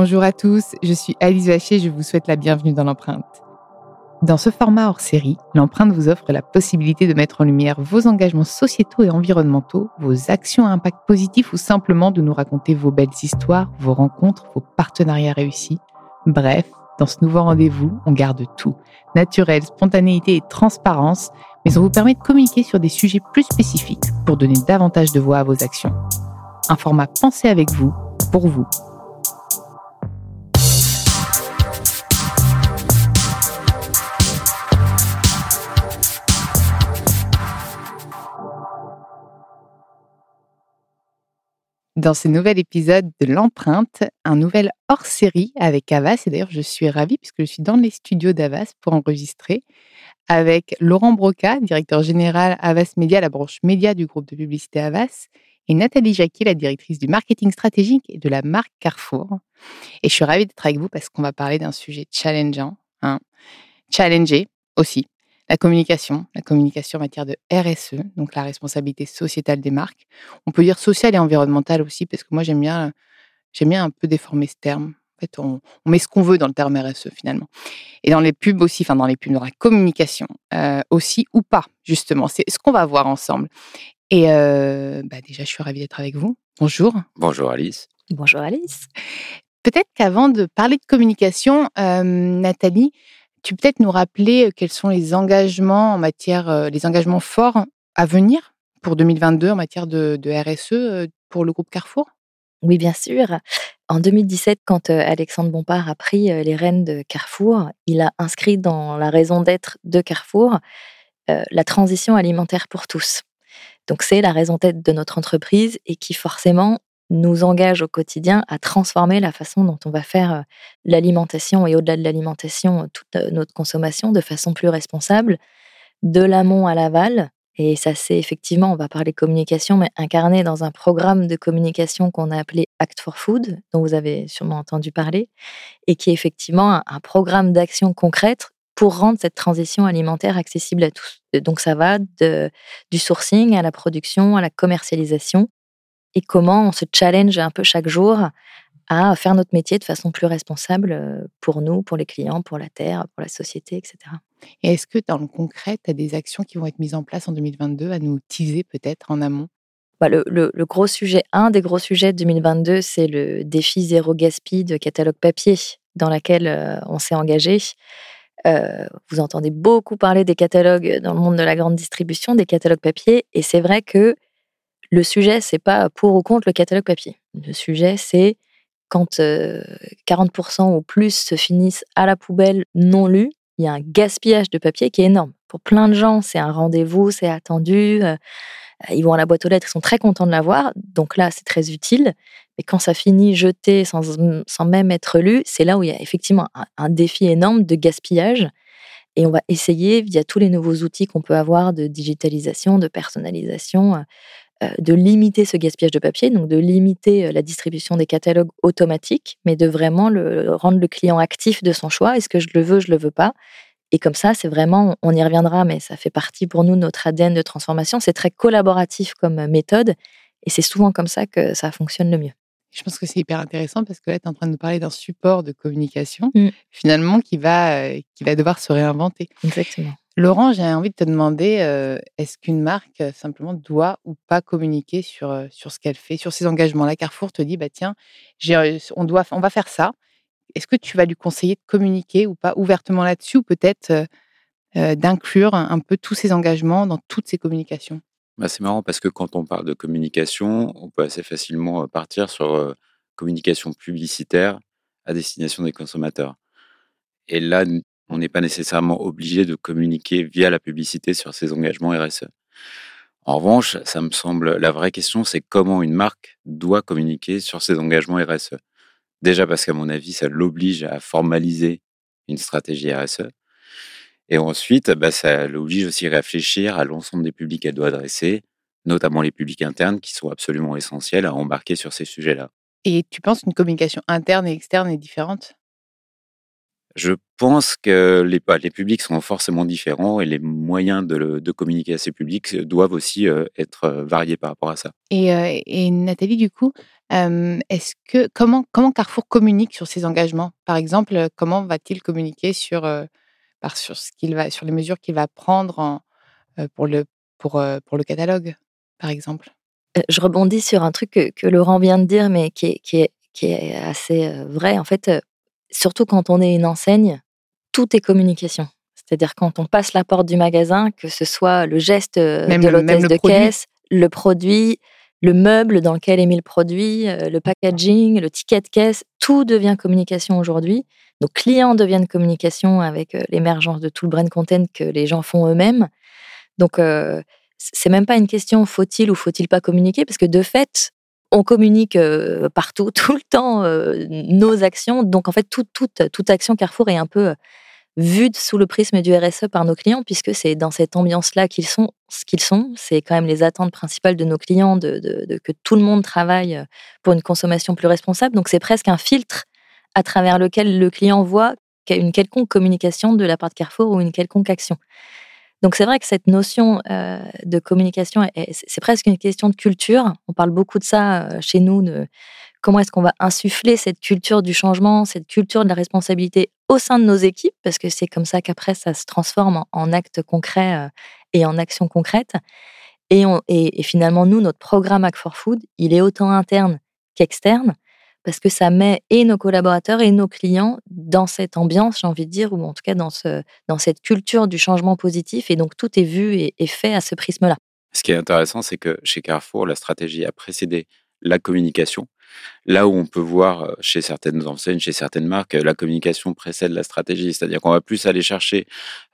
Bonjour à tous, je suis Alice Vacher, je vous souhaite la bienvenue dans l'empreinte. Dans ce format hors série, l'empreinte vous offre la possibilité de mettre en lumière vos engagements sociétaux et environnementaux, vos actions à impact positif ou simplement de nous raconter vos belles histoires, vos rencontres, vos partenariats réussis. Bref, dans ce nouveau rendez-vous, on garde tout. Naturel, spontanéité et transparence, mais on vous permet de communiquer sur des sujets plus spécifiques pour donner davantage de voix à vos actions. Un format pensé avec vous, pour vous, dans ce nouvel épisode de l'empreinte, un nouvel hors-série avec Avas. Et d'ailleurs, je suis ravie puisque je suis dans les studios d'Avas pour enregistrer avec Laurent Broca, directeur général Avas Média, la branche média du groupe de publicité Avas, et Nathalie Jacquet, la directrice du marketing stratégique et de la marque Carrefour. Et je suis ravie d'être avec vous parce qu'on va parler d'un sujet challengeant, hein, challenger aussi, la communication, la communication en matière de RSE, donc la responsabilité sociétale des marques. On peut dire sociale et environnementale aussi, parce que moi j'aime bien, j'aime bien un peu déformer ce terme. En fait, on, met ce qu'on veut dans le terme RSE finalement. Et dans les pubs aussi, enfin dans les pubs, dans la communication euh, aussi ou pas, justement. C'est ce qu'on va voir ensemble. Et euh, bah déjà, je suis ravie d'être avec vous. Bonjour. Bonjour Alice. Bonjour Alice. Peut-être qu'avant de parler de communication, euh, Nathalie, tu peux peut-être nous rappeler quels sont les engagements en matière, les engagements forts à venir pour 2022 en matière de, RSE pour le groupe Carrefour? Oui, bien sûr. En 2017, quand Alexandre Bompard a pris les rênes de Carrefour, il a inscrit dans la raison d'être de Carrefour la transition alimentaire pour tous. Donc c'est la raison d'être de notre entreprise et qui forcément nous engage au quotidien à transformer la façon dont on va faire l'alimentation et au-delà de l'alimentation, toute notre consommation de façon plus responsable, de l'amont à l'aval. Et ça, c'est effectivement, on va parler communication, mais incarné dans un programme de communication qu'on a appelé Act for Food, dont vous avez sûrement entendu parler, et qui est effectivement un, programme d'action concrète pour rendre cette transition alimentaire accessible à tous. Donc ça va de, du sourcing à la production, à la commercialisation, et comment on se challenge un peu chaque jour à faire notre métier de façon plus responsable euh, pour nous, pour les clients, pour la terre, pour la société, etc. Et est-ce que dans le concret, tu as des actions qui vont être mises en place en 2022 à nous teaser peut-être en amont? Bah, le, gros sujet, un des gros sujets de 2022, c'est le défi zéro gaspille de catalogue papier dans lequel euh, on s'est engagé. Euh, vous entendez beaucoup parler des catalogues dans le monde de la grande distribution, des catalogues papier, et c'est vrai que le sujet, c'est pas pour ou contre le catalogue papier. Le sujet, c'est quand 40% ou plus se finissent à la poubelle non lus, il y a un gaspillage de papier qui est énorme. Pour plein de gens, c'est un rendez-vous, c'est attendu. ils vont à la boîte aux lettres, ils sont très contents de l'avoir. Donc là, c'est très utile. Mais quand ça finit jeté sans, sans même être lu, c'est là où il y a effectivement un, un, défi énorme de gaspillage. Et on va essayer, via tous les nouveaux outils qu'on peut avoir de digitalisation, de personnalisation, euh, de limiter ce gaspillage de papier, donc de limiter euh, la distribution des catalogues automatiques, mais de vraiment le, rendre le client actif de son choix. Est-ce que je le veux, je le veux pas? Et comme ça, c'est vraiment, on y reviendra, mais ça fait partie pour nous de notre ADN de transformation. C'est très collaboratif comme méthode, et c'est souvent comme ça que ça fonctionne le mieux. Je pense que c'est hyper intéressant parce que là, tu es en train de nous parler d'un support de communication, mmh. finalement, qui va, euh, qui va devoir se réinventer. Exactement. Laurent, j'ai envie de te demander, est-ce qu'une marque simplement doit ou pas communiquer sur, sur ce qu'elle fait, sur ses engagements? Là, Carrefour te dit, bah tiens, on, doit, on va faire ça. Est-ce que tu vas lui conseiller de communiquer ou pas ouvertement là-dessus ou peut-être d'inclure un, peu tous ses engagements dans toutes ses communications? Bah, C'est marrant parce que quand on parle de communication, on peut assez facilement partir sur communication publicitaire à destination des consommateurs. Et là, on n'est pas nécessairement obligé de communiquer via la publicité sur ses engagements RSE. En revanche, ça me semble, la vraie question, c'est comment une marque doit communiquer sur ses engagements RSE. Déjà parce qu'à mon avis, ça l'oblige à formaliser une stratégie RSE. Et ensuite, bah, ça l'oblige aussi à réfléchir à l'ensemble des publics qu'elle doit adresser, notamment les publics internes qui sont absolument essentiels à embarquer sur ces sujets-là. Et tu penses qu'une communication interne et externe est différente? Je pense que les, bah, les publics sont forcément différents et les moyens de, communiquer à ces publics doivent aussi euh, être euh, variés par rapport à ça. Et, euh, et Nathalie, du coup, est-ce que comment, comment Carrefour communique sur ses engagements? Par exemple, comment va-t-il communiquer sur, par, sur, ce qu'il va, sur les mesures qu'il va prendre pour, le, pour, pour le catalogue, par exemple? Je rebondis sur un truc que, que, Laurent vient de dire, mais qui est, qui est, qui est assez vrai. En fait, surtout quand on est une enseigne, tout est communication. C'est-à-dire quand on passe la porte du magasin, que ce soit le geste euh, de l'hôtesse de caisse, le produit, le meuble dans lequel est mis le produit, euh, le packaging, le ticket de caisse, tout devient communication aujourd'hui. Nos clients deviennent communication avec euh, l'émergence de tout le brand content que les gens font eux-mêmes. Donc, c'est même pas une question faut-il ou faut-il pas communiquer, parce que de fait, on communique partout, tout le temps, nos actions. Donc, en fait, toute, action Carrefour est un peu vue sous le prisme du RSE par nos clients, puisque c'est dans cette ambiance-là qu'ils sont ce qu'ils sont. C'est quand même les attentes principales de nos clients, de, que tout le monde travaille pour une consommation plus responsable. Donc, c'est presque un filtre à travers lequel le client voit une quelconque communication de la part de Carrefour ou une quelconque action. Donc c'est vrai que cette notion euh, de communication, c'est presque une question de culture. On parle beaucoup de ça euh, chez nous, de comment est-ce qu'on va insuffler cette culture du changement, cette culture de la responsabilité au sein de nos équipes, parce que c'est comme ça qu'après ça se transforme en, actes concrets euh, et en actions concrètes. Et, et, finalement, nous, notre programme Act for Food, il est autant interne qu'externe parce que ça met et nos collaborateurs et nos clients dans cette ambiance, j'ai envie de dire, ou en tout cas dans, ce, dans cette culture du changement positif. Et donc, tout est vu et, et fait à ce prisme-là. Ce qui est intéressant, c'est que chez Carrefour, la stratégie a précédé la communication. Là où on peut voir euh, chez certaines enseignes, chez certaines marques, la communication précède la stratégie, c'est-à-dire qu'on va plus aller chercher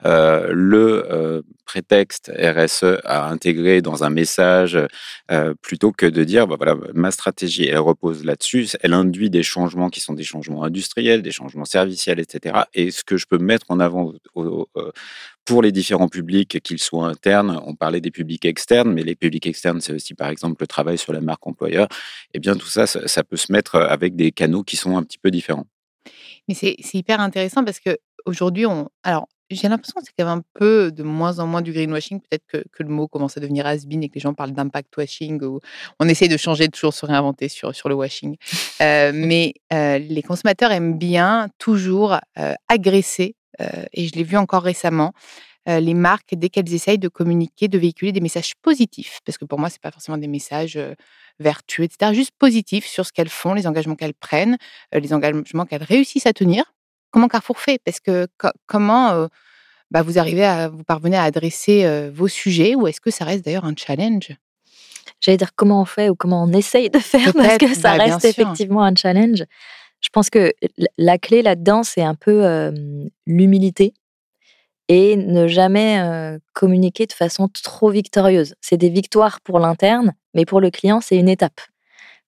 euh, le euh, prétexte RSE à intégrer dans un message plutôt que de dire bah voilà ma stratégie elle repose là-dessus, elle induit des changements qui sont des changements industriels, des changements serviciels, etc. Et ce que je peux mettre en avant pour les différents publics, qu'ils soient internes, on parlait des publics externes, mais les publics externes, c'est aussi par exemple le travail sur la marque employeur. Et eh bien tout ça, ça, peut se mettre avec des canaux qui sont un petit peu différents. Mais c'est hyper intéressant parce que aujourd'hui, on, alors j'ai l'impression que c'est quand même un peu de moins en moins du greenwashing. Peut-être que, que, le mot commence à devenir has-been et que les gens parlent d'impact washing ou on essaye de changer, de toujours se réinventer sur, sur le washing. Euh, mais euh, les consommateurs aiment bien toujours euh, agresser et je l'ai vu encore récemment, les marques, dès qu'elles essayent de communiquer, de véhiculer des messages positifs, parce que pour moi, ce n'est pas forcément des messages vertueux, etc., juste positifs sur ce qu'elles font, les engagements qu'elles prennent, les engagements qu'elles réussissent à tenir. Comment Carrefour fait? Parce que comment bah, vous arrivez à vous parvenez à adresser vos sujets, ou est-ce que ça reste d'ailleurs un challenge? J'allais dire comment on fait ou comment on essaye de faire, parce que ça bah, reste effectivement un challenge. Je pense que la clé là-dedans, c'est un peu l'humilité et ne jamais communiquer de façon trop victorieuse. C'est des victoires pour l'interne, mais pour le client, c'est une étape.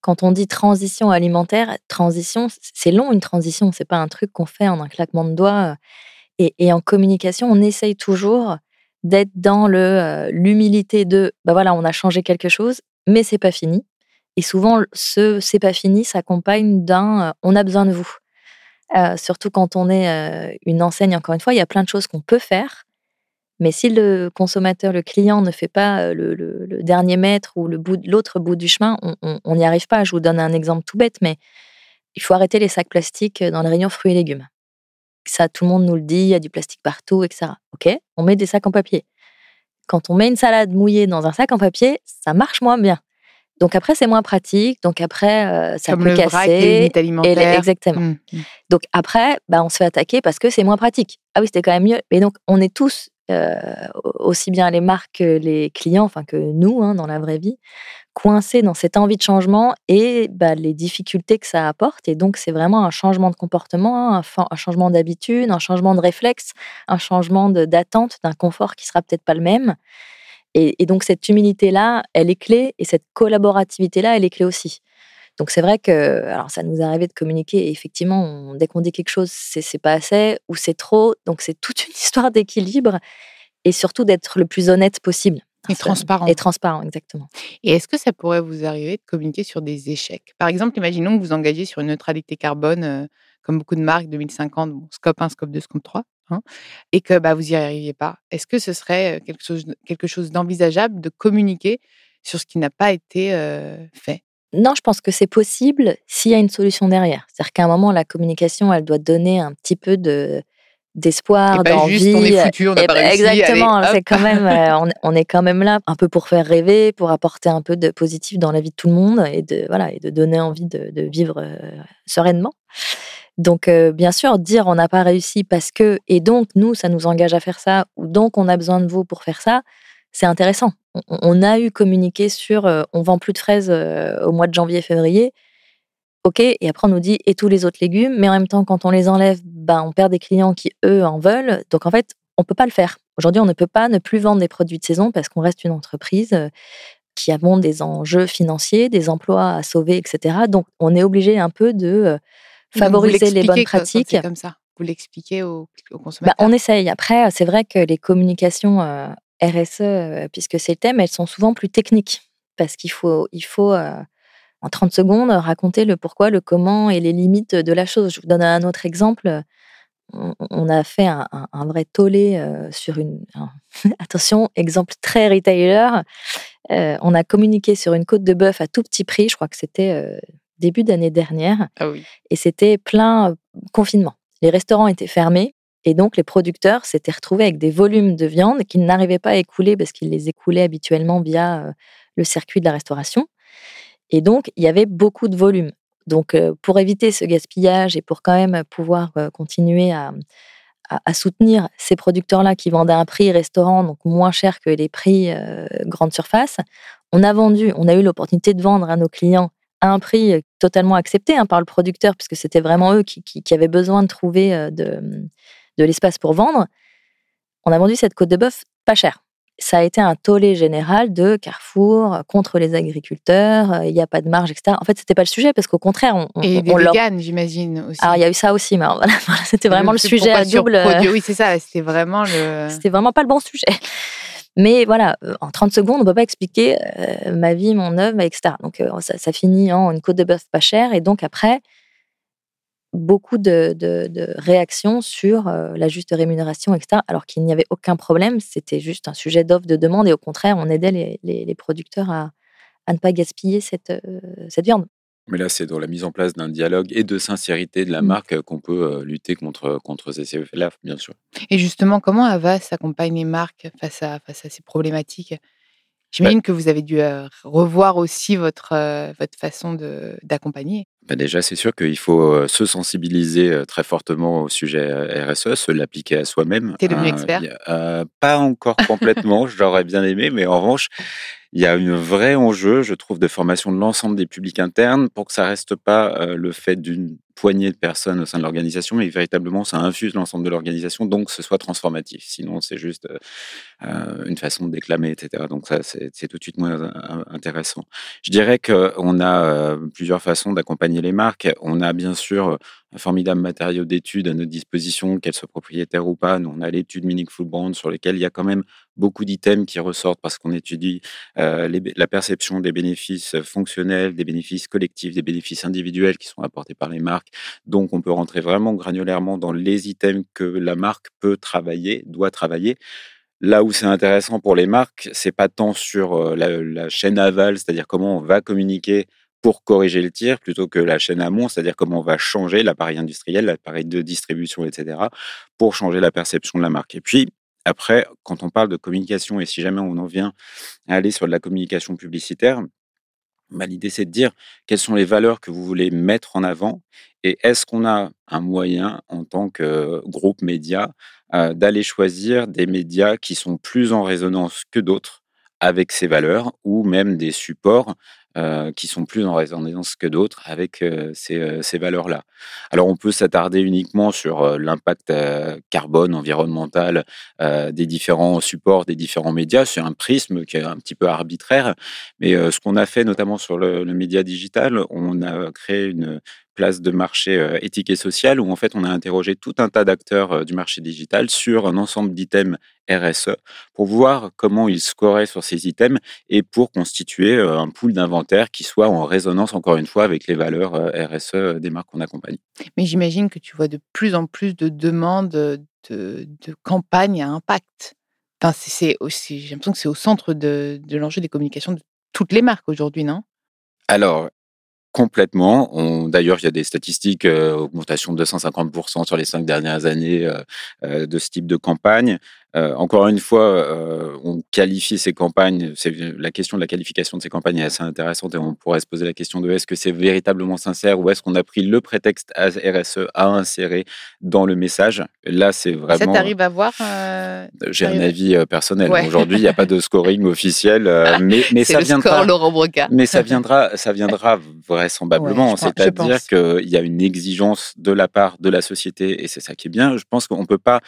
Quand on dit transition alimentaire, transition, c'est long une transition, c'est pas un truc qu'on fait en un claquement de doigts. Et, en communication, on essaye toujours d'être dans l'humilité de, bah voilà, on a changé quelque chose, mais c'est pas fini. Et souvent, ce c'est pas fini s'accompagne d'un on a besoin de vous. surtout quand on est une enseigne, encore une fois, il y a plein de choses qu'on peut faire. Mais si le consommateur, le client ne fait pas le, dernier mètre ou l'autre bout, du chemin, on n'y arrive pas. Je vous donne un exemple tout bête, mais il faut arrêter les sacs plastiques dans les rayons fruits et légumes. Ça, tout le monde nous le dit, il y a du plastique partout, etc. Ok, on met des sacs en papier. Quand on met une salade mouillée dans un sac en papier, ça marche moins bien. Donc après, c'est moins pratique. Donc après, euh, ça Comme peut le casser. Et exactement. Mm, mm. Donc après, bah, on se fait attaquer parce que c'est moins pratique. Ah oui, c'était quand même mieux. Et donc, on est tous, euh, aussi bien les marques que les clients, enfin que nous, hein, dans la vraie vie, coincés dans cette envie de changement et bah, les difficultés que ça apporte. Et donc, c'est vraiment un changement de comportement, un, fa- un changement d'habitude, un changement de réflexe, un changement d'attente, d'un confort qui sera peut-être pas le même. Et, et donc, cette humilité-là, elle est clé et cette collaborativité-là, elle est clé aussi. Donc c'est vrai que, alors ça nous est arrivé de communiquer et effectivement, on- dès qu'on dit quelque chose, c'est pas assez ou c'est trop. Donc c'est toute une histoire d'équilibre et surtout d'être le plus honnête possible. Et transparent. Et transparent, exactement. Et est-ce que ça pourrait vous arriver de communiquer sur des échecs? Par exemple, imaginons que vous engagez sur une neutralité carbone, euh, comme beaucoup de marques 2050, bon, scope 1, scope 2, scope 3, hein, et que bah, vous n'y arriviez pas. Est-ce que ce serait quelque chose, quelque chose d'envisageable de communiquer sur ce qui n'a pas été euh, fait? Non, je pense que c'est possible s'il y a une solution derrière. C'est-à-dire qu'à un moment, la communication, elle doit donner un petit peu de d'espoir, d'envie. juste on est foutu, on n'a pas ben, réussi. Exactement, c'est quand même, euh, on, on est quand même là un peu pour faire rêver, pour apporter un peu de positif dans la vie de tout le monde et de voilà et de donner envie de, de vivre euh, sereinement. Donc euh, bien sûr, dire on n'a pas réussi parce que et donc nous ça nous engage à faire ça ou donc on a besoin de vous pour faire ça, c'est intéressant. On, a eu communiqué sur euh, on vend plus de fraises euh, au mois de janvier-février. Ok, et après on nous dit et tous les autres légumes, mais en même temps quand on les enlève, ben on perd des clients qui eux en veulent. Donc en fait on peut pas le faire. Aujourd'hui on ne peut pas ne plus vendre des produits de saison parce qu'on reste une entreprise qui a bon, des enjeux financiers, des emplois à sauver, etc. Donc on est obligé un peu de favoriser les bonnes pratiques. C'est comme ça. Vous l'expliquez aux, aux Bah, consommateurs. on essaye. Après, c'est vrai que les communications euh, RSE, euh, puisque c'est le thème, elles sont souvent plus techniques. Parce qu'il faut, il faut euh, en 30 secondes, raconter le pourquoi, le comment et les limites de la chose. Je vous donne un autre exemple. On, on a fait un, un- un vrai tollé sur une. un- attention, exemple très retailer. On a communiqué sur une côte de bœuf à tout petit prix. Je crois que c'était début d'année dernière Ah oui. et c'était plein euh, confinement. Les restaurants étaient fermés et donc les producteurs s'étaient retrouvés avec des volumes de viande qu'ils n'arrivaient pas à écouler parce qu'ils les écoulaient habituellement via euh, le circuit de la restauration. Et donc il y avait beaucoup de volume. Donc euh, pour éviter ce gaspillage et pour quand même pouvoir continuer à, à- à soutenir ces producteurs-là qui vendaient à un prix restaurant, donc moins cher que les prix euh, grande surface, on a vendu, on a eu l'opportunité de vendre à nos clients à un prix euh, totalement accepté hein, par le producteur, puisque c'était vraiment eux qui, qui- qui avaient besoin de trouver euh, de, de l'espace pour vendre. On a vendu cette côte de bœuf pas cher. Ça a été un tollé général de Carrefour euh, contre les agriculteurs, il n'y a pas de marge, etc. En fait, c'était pas le sujet, parce qu'au contraire, on, on- Et des on leur- véganes, j'imagine aussi. Alors, il y a eu ça aussi, mais voilà, c'était vraiment le sujet à double. Oui, c'est ça. C'était vraiment le. c'était vraiment pas le bon sujet. Mais voilà, euh, en 30 secondes, on peut pas expliquer euh, ma vie, mon œuvre, etc. Donc euh, ça, finit en une côte de bœuf pas chère. Et donc après, beaucoup de, réactions sur la juste rémunération, etc. Alors qu'il n'y avait aucun problème, c'était juste un sujet d'offre, de demande. Et au contraire, on aidait les, producteurs à, ne pas gaspiller cette viande. Mais là, c'est dans la mise en place d'un dialogue et de sincérité de la Mm. marque qu'on peut euh, lutter contre, contre ces effets-là, bien sûr. Et justement, comment Avas accompagne les marques face à, face à ces problématiques? J'imagine que vous avez dû euh, revoir aussi votre, euh, votre façon d'accompagner. Bah, déjà, c'est sûr qu'il faut se sensibiliser très fortement au sujet RSE, se l'appliquer à soi-même. T'es devenu Euh, expert? Pas encore complètement, j'aurais bien aimé, mais en revanche, il y a un vrai enjeu, je trouve, de formation de l'ensemble des publics internes pour que ça reste pas euh, le fait d'une poignée de personnes au sein de l'organisation, mais véritablement ça infuse l'ensemble de l'organisation, donc ce soit transformatif. Sinon, c'est juste euh, euh, une façon de déclamer, etc. Donc ça, c'est tout de suite moins euh, intéressant. Je dirais qu'on a plusieurs façons d'accompagner les marques. On a bien sûr un formidable matériau d'études à notre disposition, qu'elles soient propriétaires ou pas. Nous, on a l'étude Meaningful Brand sur lesquelles il y a quand même beaucoup d'items qui ressortent parce qu'on étudie la perception des bénéfices fonctionnels, des bénéfices collectifs, des bénéfices individuels qui sont apportés par les marques. Donc, on peut rentrer vraiment granulairement dans les items que la marque peut travailler, doit travailler. Là où c'est intéressant pour les marques, c'est pas tant sur euh, la, chaîne aval, c'est-à-dire comment on va communiquer pour corriger le tir plutôt que la chaîne amont, c'est-à-dire comment on va changer l'appareil industriel, l'appareil de distribution, etc., pour changer la perception de la marque. Et puis, après, quand on parle de communication, et si jamais on en vient à aller sur de la communication publicitaire, bah, l'idée c'est de dire quelles sont les valeurs que vous voulez mettre en avant et est-ce qu'on a un moyen en tant que groupe média euh, d'aller choisir des médias qui sont plus en résonance que d'autres avec ces valeurs ou même des supports euh, qui sont plus en résonance que d'autres avec euh, ces, euh, ces valeurs-là? Alors on peut s'attarder uniquement sur l'impact carbone, environnemental des différents supports, des différents médias. C'est un prisme qui est un petit peu arbitraire, mais ce qu'on a fait notamment sur le média digital, on a créé une place de marché euh, éthique et social où en fait on a interrogé tout un tas d'acteurs euh, du marché digital sur un ensemble d'items RSE pour voir comment ils scoraient sur ces items et pour constituer euh, un pool d'inventaire qui soit en résonance encore une fois avec les valeurs RSE des marques qu'on accompagne. Mais j'imagine que tu vois de plus en plus de demandes de, de campagnes à impact. Enfin, c'est aussi, j'ai l'impression que c'est au centre de, de l'enjeu des communications de toutes les marques aujourd'hui, non? Alors, Complètement. D'ailleurs, il y a des statistiques, euh, augmentation de 250% sur les cinq dernières années euh, euh, de ce type de campagne. Euh, encore une fois, euh, on qualifie ces campagnes. La question de la qualification de ces campagnes est assez intéressante et on pourrait se poser la question de est-ce que c'est véritablement sincère ou est-ce qu'on a pris le prétexte RSE à insérer dans le message. Là, c'est vraiment. Ça t'arrive à voir euh, J'ai un avis personnel. Aujourd'hui, il n'y a pas de scoring officiel, mais, mais ça viendra. Laurent Broca. Mais ça viendra, ça viendra vraisemblablement. C'est-à-dire qu'il y a une exigence de la part de la société et c'est ça qui est bien. Je pense qu'on ne peut pas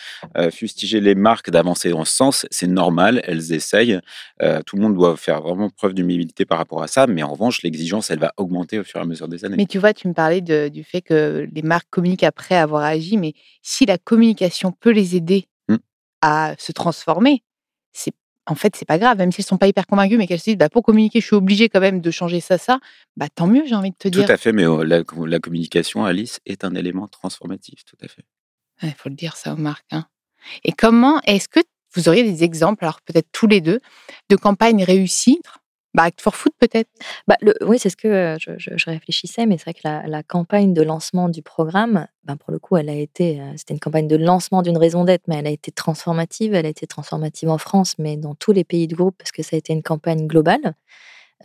fustiger les marques avancer dans ce sens. C'est normal, elles essayent. Euh, tout le monde doit faire vraiment preuve d'humilité par rapport à ça. Mais en revanche, l'exigence, elle va augmenter au fur et à mesure des années. Mais tu vois, tu me parlais du fait que les marques communiquent après avoir agi. Mais si la communication peut les aider mmh. à se transformer, c'est en fait, c'est pas grave, même si elles sont pas hyper convaincues, mais qu'elles se disent, bah, pour communiquer, je suis obligée quand même de changer ça, ça, bah, tant mieux, j'ai envie de te dire. Tout à fait, mais oh, la, la, communication, Alice, est un élément transformatif, tout à fait. Il faut le dire ça aux marques. Hein. Et comment est-ce que vous auriez des exemples, alors peut-être tous les deux, de campagnes réussies? Bah, Act for Food peut-être? Bah, Oui, c'est ce que je, réfléchissais, mais c'est vrai que la, campagne de lancement du programme, ben pour le coup, elle a été, c'était une campagne de lancement d'une raison d'être, mais elle a été transformative. Elle a été transformative en France, mais dans tous les pays du groupe, parce que ça a été une campagne globale,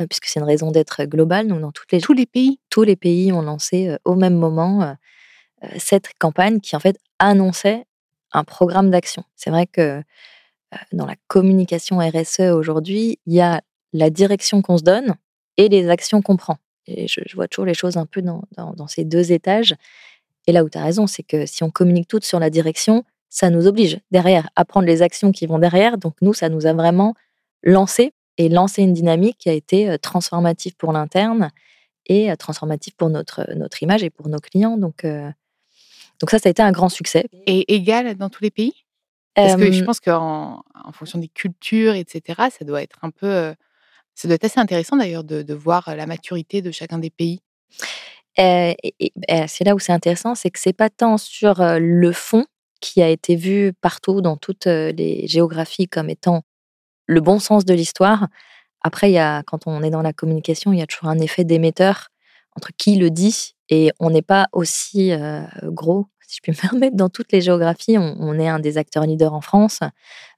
puisque c'est une raison d'être globale. Donc dans toutes les, tous les pays? Tous les pays ont lancé au même moment cette campagne qui, en fait, annonçait un programme d'action. C'est vrai que dans la communication RSE aujourd'hui, il y a la direction qu'on se donne et les actions qu'on prend. Et je, vois toujours les choses un peu dans, ces deux étages. Et là où tu as raison, c'est que si on communique toutes sur la direction, ça nous oblige derrière à prendre les actions qui vont derrière. Donc nous, ça nous a vraiment lancé et lancé une dynamique qui a été transformative pour l'interne et transformative pour notre, notre image et pour nos clients. Donc, donc ça, ça a été un grand succès. Et égal dans tous les pays? Parce que je pense qu'en en fonction des cultures, etc., ça doit être un peu... Ça doit être assez intéressant d'ailleurs de, voir la maturité de chacun des pays. et, c'est là où c'est intéressant, c'est que c'est pas tant sur le fond qui a été vu partout dans toutes les géographies comme étant le bon sens de l'histoire. Après, il y a, quand on est dans la communication, il y a toujours un effet d'émetteur entre qui le dit et on n'est pas aussi gros je puis me permettre, dans toutes les géographies, on, est un des acteurs leaders en France.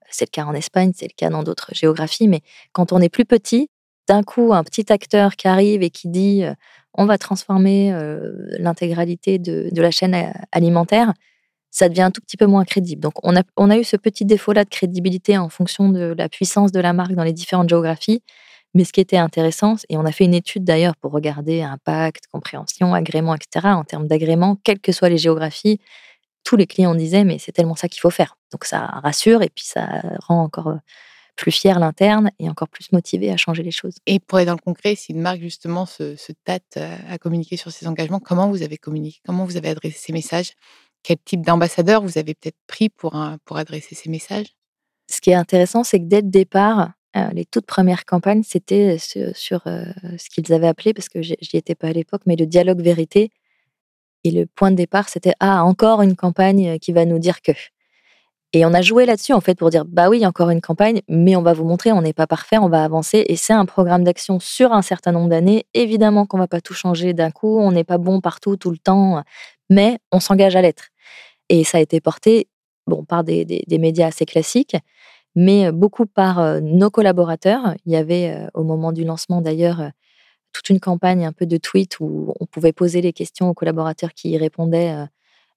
C'est le cas en Espagne, c'est le cas dans d'autres géographies. Mais quand on est plus petit, d'un coup, un petit acteur qui arrive et qui dit euh, on va transformer euh, l'intégralité de, la chaîne euh, alimentaire, ça devient un tout petit peu moins crédible. Donc, on a eu ce petit défaut-là de crédibilité en fonction de la puissance de la marque dans les différentes géographies. Mais ce qui était intéressant, et on a fait une étude d'ailleurs pour regarder impact, compréhension, agrément, etc. En termes d'agrément, quelles que soient les géographies, tous les clients disaient mais c'est tellement ça qu'il faut faire. Donc ça rassure et puis ça rend encore euh, plus fier l'interne et encore plus motivé à changer les choses. Et pour être dans le concret, si une marque justement se, tâte euh, à communiquer sur ses engagements, comment vous avez communiqué Comment vous avez adressé ces messages? Quel type d'ambassadeur vous avez peut-être pris pour, pour adresser ces messages? Ce qui est intéressant, c'est que dès le départ, euh, les toutes premières campagnes, c'était sur, euh, ce qu'ils avaient appelé, parce que j'y étais pas à l'époque, mais le dialogue vérité. Et le point de départ, c'était ah encore une campagne qui va nous dire que. Et on a joué là-dessus, en fait, pour dire, bah oui, encore une campagne, mais on va vous montrer, on n'est pas parfait, on va avancer. Et c'est un programme d'action sur un certain nombre d'années. Évidemment qu'on va pas tout changer d'un coup, on n'est pas bon partout, tout le temps, mais on s'engage à l'être. Et ça a été porté, bon, par des, des, médias assez classiques, mais beaucoup par nos collaborateurs. Il y avait, au moment du lancement d'ailleurs, toute une campagne un peu de tweets où on pouvait poser les questions aux collaborateurs qui y répondaient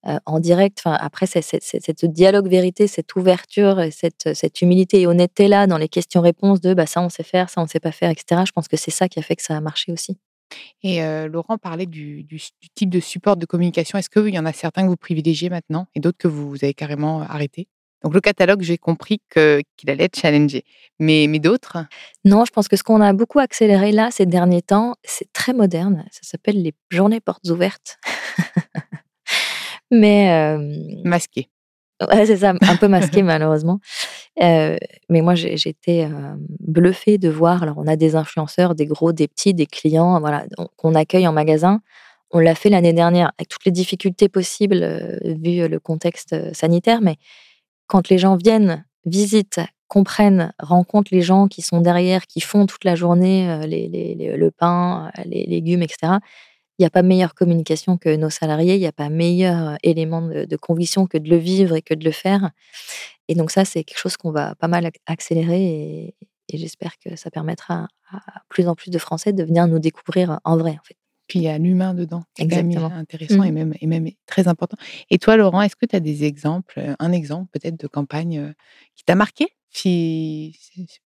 euh, en direct. Enfin, après, c'est, cette dialogue vérité, cette ouverture, et cette, humilité et honnêteté-là dans les questions-réponses de bah, ça, on sait faire, ça, on ne sait pas faire, etc. Je pense que c'est ça qui a fait que ça a marché aussi. Et euh, Laurent parlait du, type de support de communication. Est-ce qu'il y en a certains que vous privilégiez maintenant et d'autres que vous, avez carrément arrêté donc le catalogue, j'ai compris que, qu'il allait être challengé. Mais, mais d'autres? Non, je pense que ce qu'on a beaucoup accéléré là ces derniers temps, c'est très moderne. Ça s'appelle les journées portes ouvertes. Mais. masqué. Ouais, c'est ça, un peu masqué malheureusement. mais moi, j'ai été bluffée de voir. Alors, on a des influenceurs, des gros, des petits, des clients, voilà, qu'on accueille en magasin. On l'a fait l'année dernière avec toutes les difficultés possibles vu le contexte sanitaire. Mais quand les gens viennent, visitent, comprennent, rencontrent les gens qui sont derrière, qui font toute la journée les, le pain, les légumes, etc il n'y a pas meilleure communication que nos salariés, il n'y a pas meilleur élément de, conviction que de le vivre et que de le faire. Et donc ça, c'est quelque chose qu'on va pas mal accélérer et, j'espère que ça permettra à, plus en plus de Français de venir nous découvrir en vrai, en fait. Puis il y a l'humain dedans, qui est intéressant et, mmh. même, et même très important. Et toi, Laurent, est-ce que tu as des exemples, un exemple peut-être de campagne qui t'a marqué?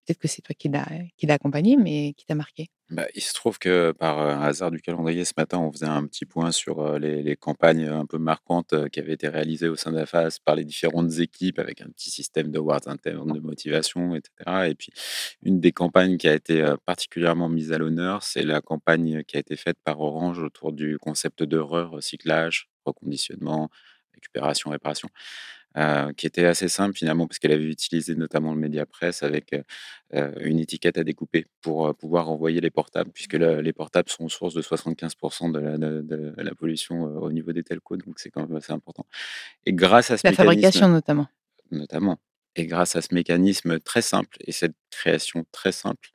Peut-être que c'est toi qui l'as accompagné, mais qui t'a marqué? Bah, il se trouve que par hasard du calendrier, ce matin, on faisait un petit point sur les, campagnes un peu marquantes qui avaient été réalisées au sein de la FAS par les différentes équipes avec un petit système de words internes, de motivation, etc. Et puis, une des campagnes qui a été particulièrement mise à l'honneur, c'est la campagne qui a été faite par Orange autour du concept de recyclage, reconditionnement, récupération, réparation. Euh, qui était assez simple finalement parce qu'elle avait utilisé notamment le média presse avec euh, une étiquette à découper pour euh, pouvoir envoyer les portables puisque les portables sont source de 75% de la, de, la, pollution au niveau des telcos donc c'est quand même assez important. Et grâce à ce la fabrication notamment. Notamment. Et grâce à ce mécanisme très simple et cette création très simple,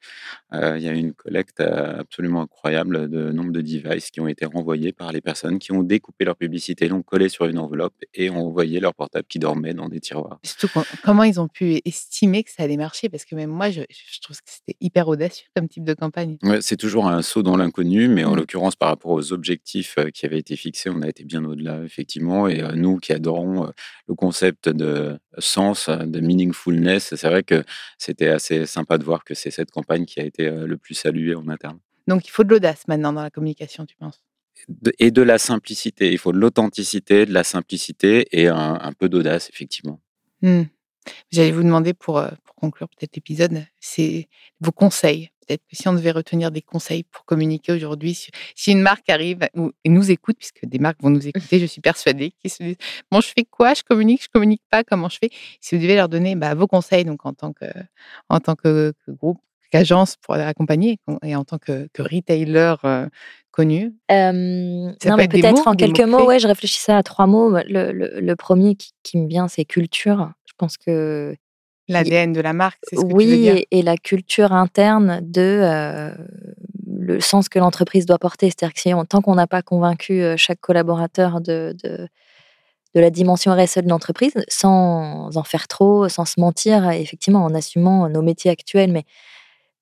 il y a une collecte absolument incroyable de nombre de devices qui ont été renvoyés par les personnes qui ont découpé leur publicité, l'ont collé sur une enveloppe et ont envoyé leur portable qui dormait dans des tiroirs. Surtout, comment ils ont pu estimer que ça allait marcher? Parce que même moi, je, trouve que c'était hyper audacieux comme type de campagne. Ouais, c'est toujours un saut dans l'inconnu, mais en mmh. l'occurrence, par rapport aux objectifs qui avaient été fixés, on a été bien au-delà, effectivement. Et nous qui adorons le concept de sens, de meaningfulness, c'est vrai que c'était assez sympa de voir que c'est cette campagne qui a été le plus saluée en interne. Donc il faut de l'audace maintenant dans la communication, tu penses? Et de la simplicité. Il faut de l'authenticité, de la simplicité et un, peu d'audace, effectivement. Mmh. J'allais vous demander pour, pour conclure peut-être l'épisode, c'est vos conseils peut-être que si on devait retenir des conseils pour communiquer aujourd'hui, si, une marque arrive ou, et nous écoute, puisque des marques vont nous écouter, je suis persuadée, qui se disent Bon, je fais quoi? Je communique, je communique pas, comment je fais? Si vous devez leur donner bah, vos conseils, donc en tant que, en tant que, groupe, qu'agence pour accompagner et en tant que, retailer euh, connu euh, peut-être en quelques mots, ouais, je réfléchissais à trois mots. Le, le, premier qui, qui, me vient, c'est culture. Je pense que L'ADN de la marque, c'est ce que oui, tu veux dire? Et, la culture interne de euh, le sens que l'entreprise doit porter. C'est-à-dire que si tant qu'on n'a pas convaincu euh, chaque collaborateur de, de, de, la dimension RSE de l'entreprise, sans en faire trop, sans se mentir, effectivement en assumant nos métiers actuels, mais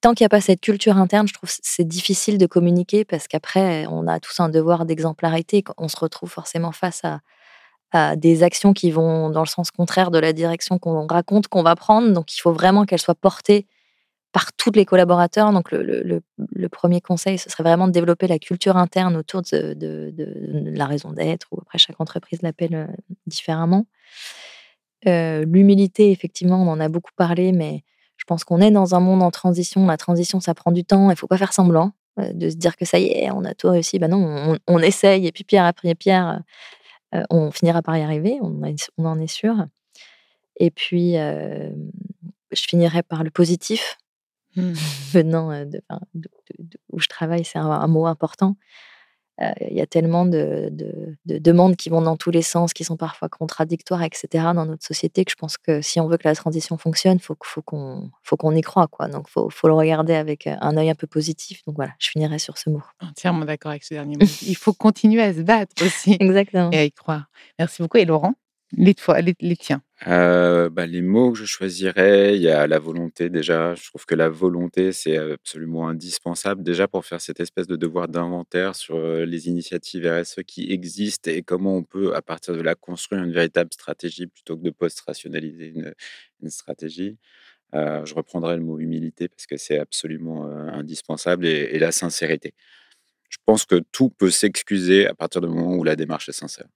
tant qu'il n'y a pas cette culture interne, je trouve c'est difficile de communiquer parce qu'après, on a tous un devoir d'exemplarité. On se retrouve forcément face à, des actions qui vont dans le sens contraire de la direction qu'on raconte qu'on va prendre. Donc, il faut vraiment qu'elles soient portées par tous les collaborateurs. Donc, le, premier conseil, ce serait vraiment de développer la culture interne autour de, la raison d'être, ou après, chaque entreprise l'appelle euh, différemment. Euh, l'humilité, effectivement, on en a beaucoup parlé, mais je pense qu'on est dans un monde en transition. La transition, ça prend du temps. Il ne faut pas faire semblant euh, de se dire que ça y est, on a tout réussi. Ben non, on, on essaye. Et puis, pierre après pierre, euh, on finira par y arriver, on, en est sûr. Et puis, je finirai par le positif. Mmh. Venant de, où je travaille, c'est un, mot important. Il y a tellement de, de, demandes qui vont dans tous les sens, qui sont parfois contradictoires, etc. dans notre société, que je pense que si on veut que la transition fonctionne, faut, faut qu'on faut qu'on y croit. Quoi. Donc, il faut, faut, le regarder avec un œil un peu positif. Donc voilà, je finirai sur ce mot. Entièrement d'accord avec ce dernier mot. il faut continuer à se battre aussi. Exactement. Et à y croire. Merci beaucoup. Et Laurent les, les, les tiens. Euh, bah, les mots que je choisirais, il y a la volonté déjà. Je trouve que la volonté, c'est absolument indispensable déjà pour faire cette espèce de devoir d'inventaire sur les initiatives RSE qui existent et comment on peut, à partir de là, construire une véritable stratégie plutôt que de post-rationaliser une, stratégie. je reprendrai le mot humilité parce que c'est absolument indispensable et la sincérité. Je pense que tout peut s'excuser à partir du moment où la démarche est sincère.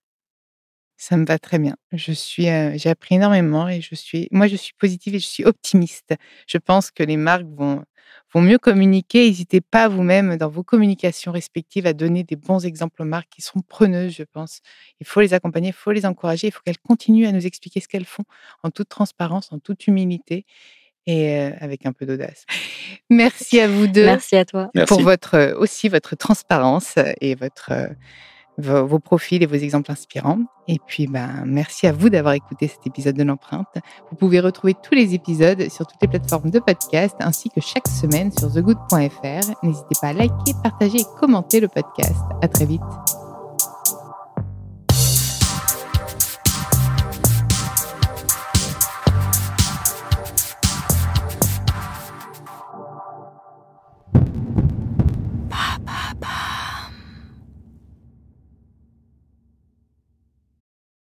Ça me va très bien. Je suis, j'ai appris énormément et je suis, moi, je suis positive et je suis optimiste. Je pense que les marques vont, vont mieux communiquer. N'hésitez pas vous-même dans vos communications respectives à donner des bons exemples aux marques qui sont preneuses, je pense. Il faut les accompagner, il faut les encourager, il faut qu'elles continuent à nous expliquer ce qu'elles font en toute transparence, en toute humilité et avec un peu d'audace. Merci à vous deux. Merci à toi. Pour votre, aussi votre transparence et votre vos, profils et vos exemples inspirants. Et puis, ben, merci à vous d'avoir écouté cet épisode de l'empreinte. Vous pouvez retrouver tous les épisodes sur toutes les plateformes de podcast ainsi que chaque semaine sur thegood.fr. N'hésitez pas à liker, partager et commenter le podcast. À très vite.